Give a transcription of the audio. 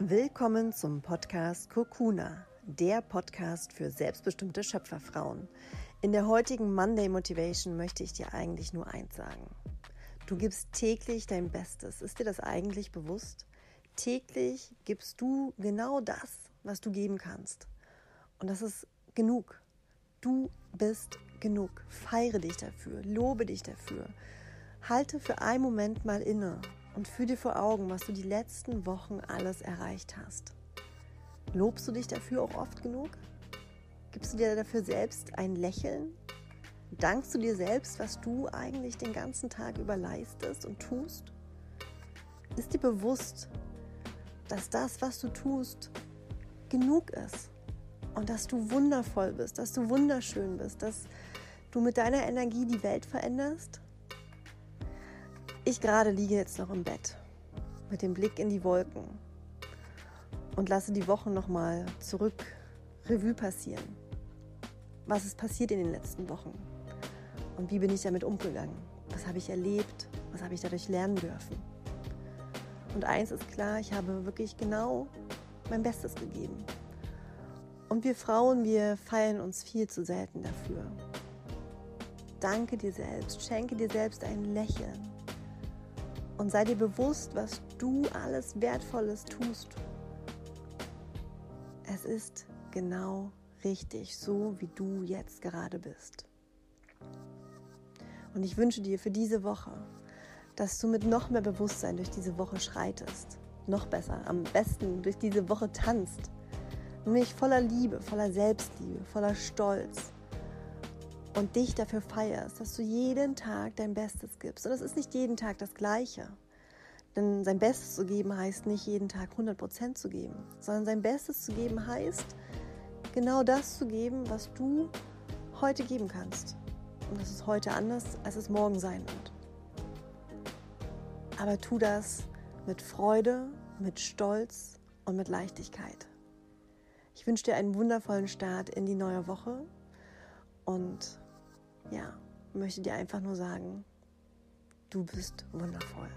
Willkommen zum Podcast Kokuna, der Podcast für selbstbestimmte Schöpferfrauen. In der heutigen Monday Motivation möchte ich dir eigentlich nur eins sagen. Du gibst täglich dein Bestes. Ist dir das eigentlich bewusst? Täglich gibst du genau das, was du geben kannst. Und das ist genug. Du bist genug. Feiere dich dafür, lobe dich dafür. Halte für einen Moment mal inne und führ dir vor Augen, was du die letzten Wochen alles erreicht hast. Lobst du dich dafür auch oft genug? Gibst du dir dafür selbst ein Lächeln? Dankst du dir selbst, was du eigentlich den ganzen Tag über leistest und tust? Ist dir bewusst, dass das, was du tust, genug ist und dass du wundervoll bist, dass du wunderschön bist, dass du mit deiner Energie die Welt veränderst? Ich gerade liege jetzt noch im Bett mit dem Blick in die Wolken und lasse die Wochen nochmal zurück Revue passieren. Was ist passiert in den letzten Wochen? Und wie bin ich damit umgegangen? Was habe ich erlebt? Was habe ich dadurch lernen dürfen? Und eins ist klar, ich habe wirklich genau mein Bestes gegeben. Und wir Frauen, wir feiern uns viel zu selten dafür. Danke dir selbst, schenke dir selbst ein Lächeln und sei dir bewusst, was du alles Wertvolles tust. Es ist genau richtig, so wie du jetzt gerade bist. Und ich wünsche dir für diese Woche, dass du mit noch mehr Bewusstsein durch diese Woche schreitest. Noch besser, am besten durch diese Woche tanzt. Nämlich voller Liebe, voller Selbstliebe, voller Stolz, und dich dafür feierst, dass du jeden Tag dein Bestes gibst. Und es ist nicht jeden Tag das Gleiche. Denn sein Bestes zu geben heißt nicht jeden Tag 100% zu geben, sondern sein Bestes zu geben heißt genau das zu geben, was du heute geben kannst. Und das ist heute anders, als es morgen sein wird. Aber tu das mit Freude, mit Stolz und mit Leichtigkeit. Ich wünsche dir einen wundervollen Start in die neue Woche und ja, möchte dir einfach nur sagen, du bist wundervoll.